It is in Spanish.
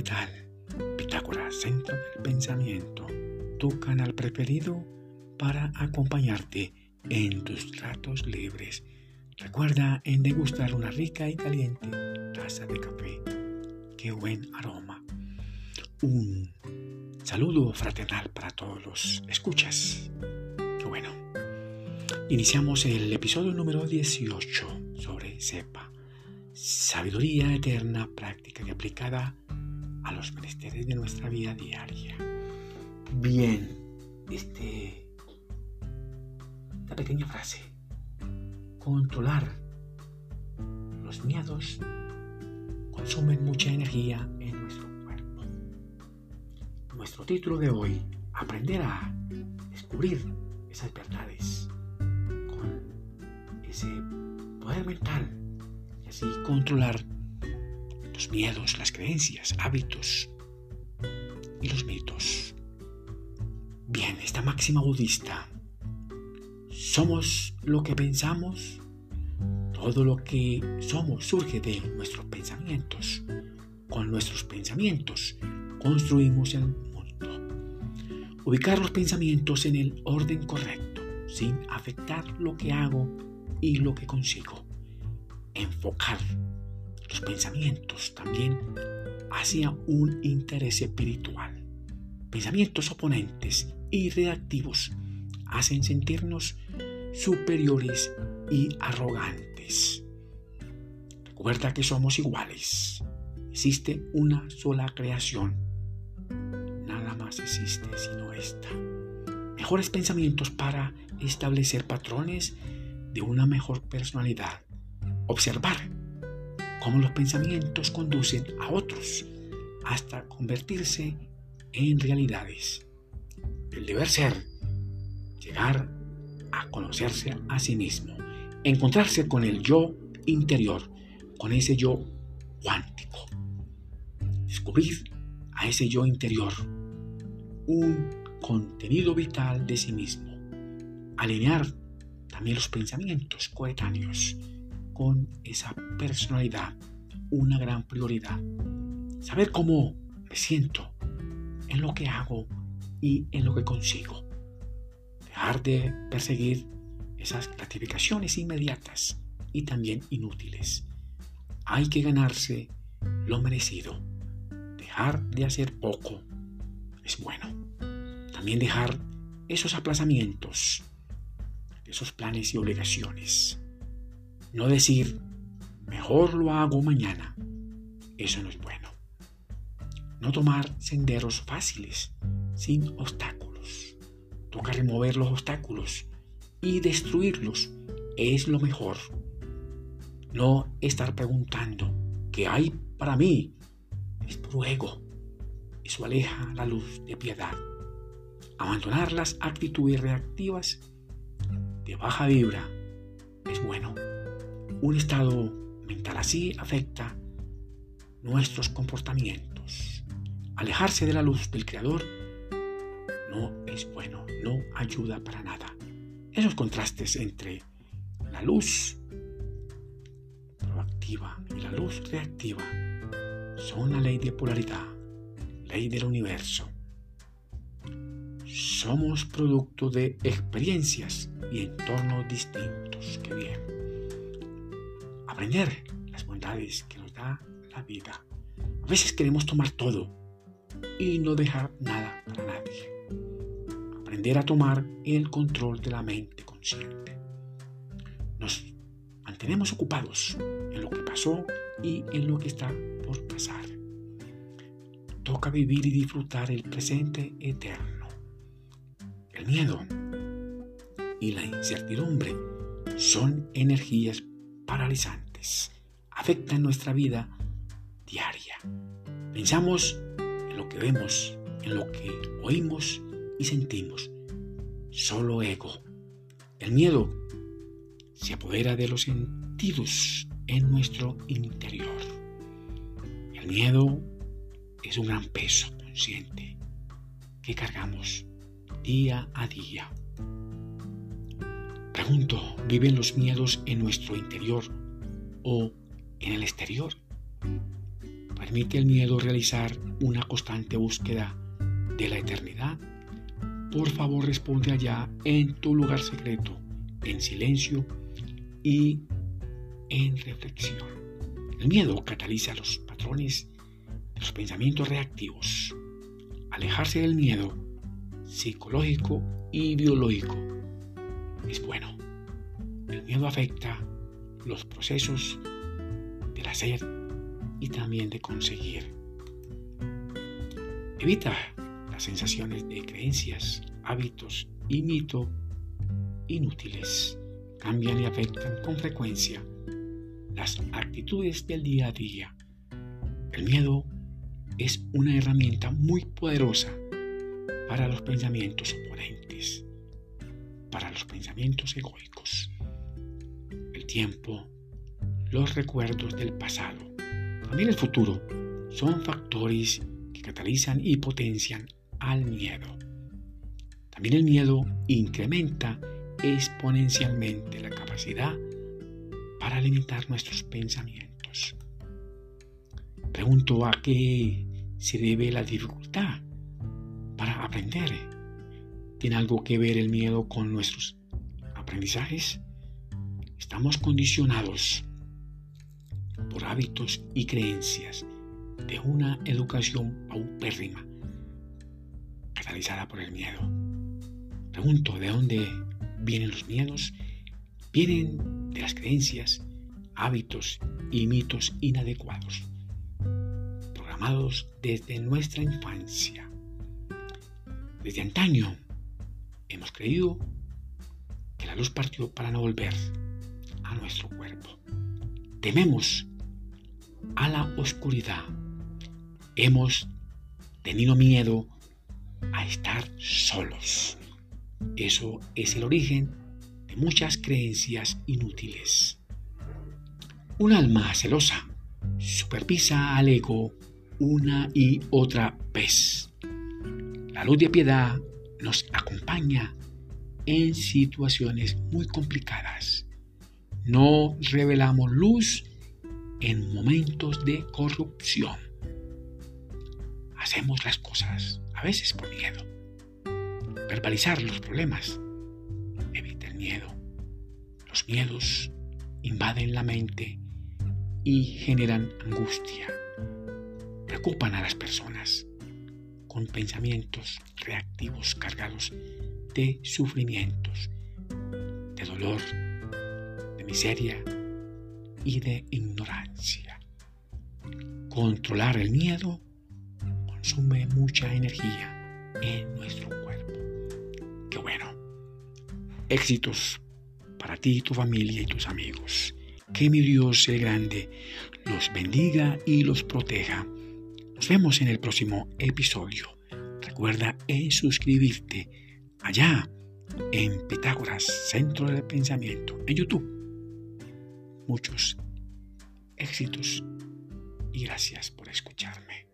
¿qué tal? Pitágoras, Centro del Pensamiento, tu canal preferido para acompañarte en tus ratos libres. Recuerda en degustar una rica y caliente taza de café. Qué buen aroma. Un saludo fraternal para todos los escuchas. Qué bueno. Iniciamos el episodio número 18 sobre CEPA. Sabiduría eterna, práctica y aplicada a los menesteres de nuestra vida diaria. Bien, este, esta pequeña frase, controlar los miedos consumen mucha energía en nuestro cuerpo. Nuestro título de hoy, aprender a descubrir esas verdades con ese poder mental y así controlar los miedos, las creencias, hábitos y los mitos. Bien, esta máxima budista, somos lo que pensamos, todo lo que somos surge de nuestros pensamientos. Con nuestros pensamientos construimos el mundo. Ubicar los pensamientos en el orden correcto, sin afectar lo que hago y lo que consigo. Enfocar los pensamientos también hacia un interés espiritual. Pensamientos oponentes y reactivos hacen sentirnos superiores y arrogantes. Recuerda que somos iguales. Existe una sola creación. Nada más existe sino esta. Mejores pensamientos para establecer patrones de una mejor personalidad. Observar cómo los pensamientos conducen a otros hasta convertirse en realidades. El deber ser, llegar a conocerse a sí mismo, encontrarse con el yo interior, con ese yo cuántico. Descubrir a ese yo interior un contenido vital de sí mismo. Alinear también los pensamientos coetáneos con esa personalidad una gran prioridad. Saber cómo me siento en lo que hago y en lo que consigo. Dejar de perseguir esas gratificaciones inmediatas y también inútiles. Hay que ganarse lo merecido. Dejar de hacer poco es bueno. También dejar esos aplazamientos, esos planes y obligaciones. No decir, mejor lo hago mañana. Eso no es bueno. No tomar senderos fáciles, sin obstáculos. Toca remover los obstáculos y destruirlos. Es lo mejor. No estar preguntando, ¿qué hay para mí? Es puro ego. Eso aleja la luz de piedad. Abandonar las actitudes reactivas de baja vibra. Un estado mental así afecta nuestros comportamientos. Alejarse de la luz del Creador no es bueno, no ayuda para nada. Esos contrastes entre la luz proactiva y la luz reactiva son la ley de polaridad, ley del universo. Somos producto de experiencias y entornos distintos. Qué bien aprender las bondades que nos da la vida. A veces queremos tomar todo y no dejar nada para nadie. Aprender a tomar el control de la mente consciente. Nos mantenemos ocupados en lo que pasó y en lo que está por pasar. Toca vivir y disfrutar el presente eterno. El miedo y la incertidumbre son energías paralizantes afectan nuestra vida diaria. Pensamos en lo que vemos, en lo que oímos y sentimos. Solo ego. El miedo se apodera de los sentidos en nuestro interior. El miedo es un gran peso consciente que cargamos día a día. Pregunto, ¿viven los miedos en nuestro interior o en el exterior. Permite el miedo realizar una constante búsqueda de la eternidad. Por favor responde allá en tu lugar secreto, en silencio y en reflexión. El miedo cataliza los patrones de los pensamientos reactivos. Alejarse del miedo psicológico y biológico es bueno. El miedo afecta los procesos del hacer y también de conseguir. Evita las sensaciones de creencias, hábitos y mito inútiles. Cambian y afectan con frecuencia las actitudes del día a día. El miedo es una herramienta muy poderosa para los pensamientos oponentes, para los pensamientos egoicos. Tiempo, los recuerdos del pasado, también el futuro, son factores que catalizan y potencian al miedo. También el miedo incrementa exponencialmente la capacidad para limitar nuestros pensamientos. Pregunto a qué se debe la dificultad para aprender. ¿Tiene algo que ver el miedo con nuestros aprendizajes? Estamos condicionados por hábitos y creencias de una educación paupérrima, catalizada por el miedo. Pregunto, ¿de dónde vienen los miedos? Vienen de las creencias, hábitos y mitos inadecuados, programados desde nuestra infancia. Desde antaño hemos creído que la luz partió para no volver a nuestro cuerpo. Tememos a la oscuridad. Hemos tenido miedo a estar solos. Eso es el origen de muchas creencias inútiles. Un alma celosa supervisa al ego una y otra vez. La luz de piedad nos acompaña en situaciones muy complicadas. No revelamos luz en momentos de corrupción. Hacemos las cosas a veces por miedo. Verbalizar los problemas evita el miedo. Los miedos invaden la mente y generan angustia. Preocupan a las personas con pensamientos reactivos cargados de sufrimientos, de dolor, miseria y de ignorancia. Controlar el miedo consume mucha energía en nuestro cuerpo. Qué bueno. Éxitos para ti, tu familia y tus amigos. Que mi Dios el grande los bendiga y los proteja. Nos vemos en el próximo episodio. Recuerda en suscribirte allá en Pitágoras, Centro del Pensamiento, en YouTube muchos éxitos y gracias por escucharme.